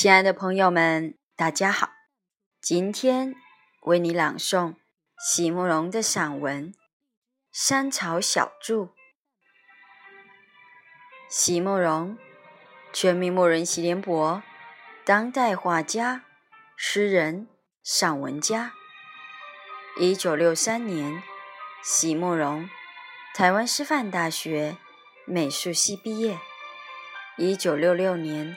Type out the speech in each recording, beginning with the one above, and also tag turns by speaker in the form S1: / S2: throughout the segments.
S1: 亲爱的朋友们，大家好！今天为你朗诵席慕容的散文《山草小筑》。席慕容，全名慕人席联博，当代画家、诗人、散文家。一九六三年，席慕容台湾师范大学美术系毕业。一九六六年。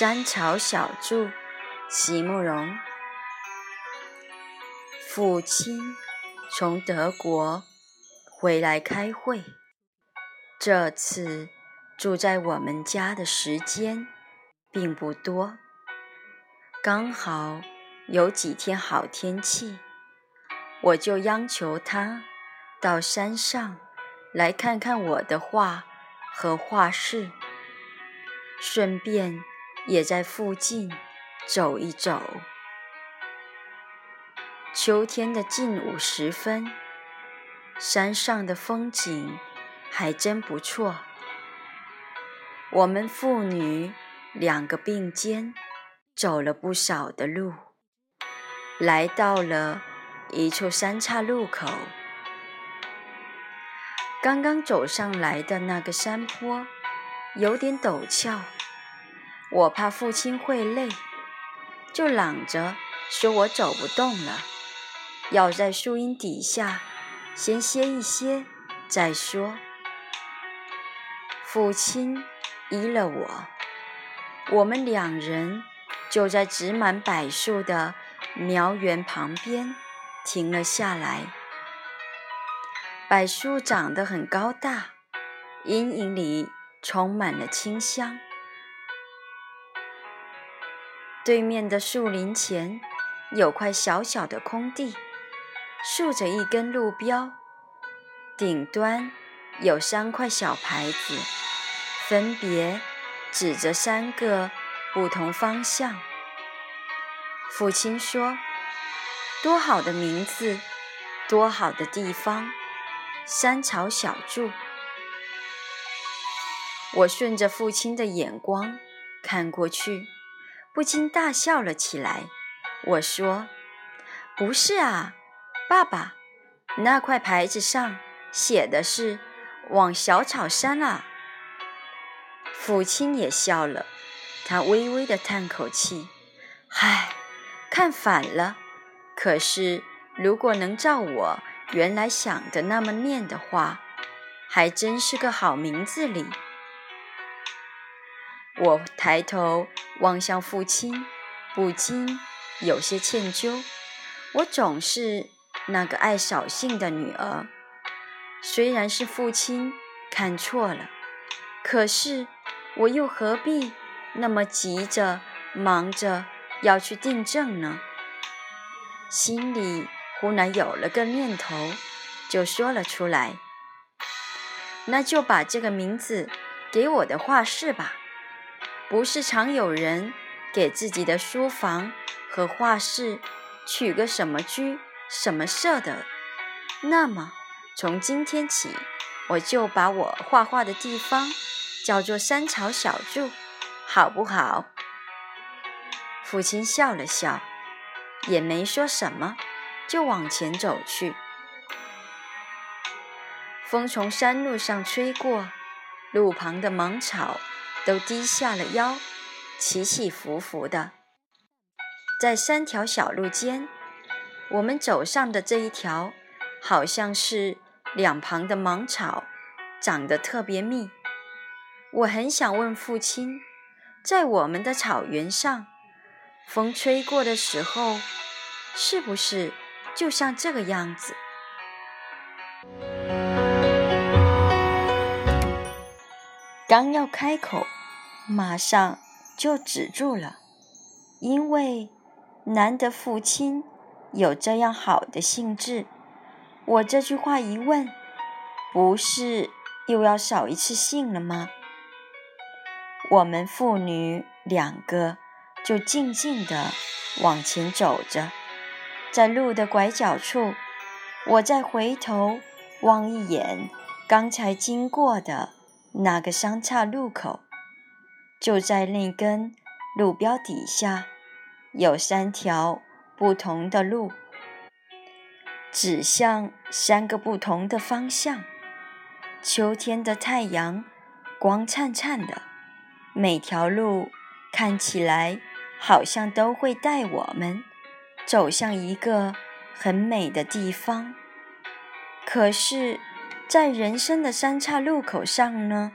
S1: 山草小筑，席慕容。父亲从德国回来开会，这次住在我们家的时间并不多，刚好有几天好天气，我就央求他到山上来看看我的画和画室，顺便。也在附近走一走。秋天的近午时分，山上的风景还真不错。我们父女两个并肩走了不少的路，来到了一处三岔路口。刚刚走上来的那个山坡有点陡峭。我怕父亲会累，就嚷着说我走不动了，要在树荫底下先歇一歇再说。父亲依了我，我们两人就在植满柏树的苗园旁边停了下来。柏树长得很高大，阴影里充满了清香。对面的树林前有块小小的空地，竖着一根路标，顶端有三块小牌子，分别指着三个不同方向。父亲说：“多好的名字，多好的地方，山草小筑。”我顺着父亲的眼光看过去。不禁大笑了起来。我说：“不是啊，爸爸，那块牌子上写的是往小草山啊。”父亲也笑了，他微微的叹口气：“唉，看反了。可是如果能照我原来想的那么念的话，还真是个好名字哩。”我抬头望向父亲，不禁有些歉疚。我总是那个爱扫兴的女儿，虽然是父亲看错了，可是我又何必那么急着忙着要去订正呢？心里忽然有了个念头，就说了出来：“那就把这个名字给我的画室吧。”不是常有人给自己的书房和画室取个什么居、什么社的？那么，从今天起，我就把我画画的地方叫做山草小筑，好不好？父亲笑了笑，也没说什么，就往前走去。风从山路上吹过，路旁的芒草都低下了腰，起起伏伏的。在三条小路间，我们走上的这一条，好像是两旁的芒草长得特别密。我很想问父亲，在我们的草原上，风吹过的时候，是不是就像这个样子？刚要开口，马上就止住了，因为。难得父亲有这样好的兴致，我这句话一问，不是又要扫一次兴了吗？我们父女两个就静静地往前走着，在路的拐角处，我再回头望一眼刚才经过的那个三岔路口，就在那根路标底下。有三条不同的路，指向三个不同的方向。秋天的太阳光灿灿的，每条路看起来好像都会带我们走向一个很美的地方。可是，在人生的三岔路口上呢，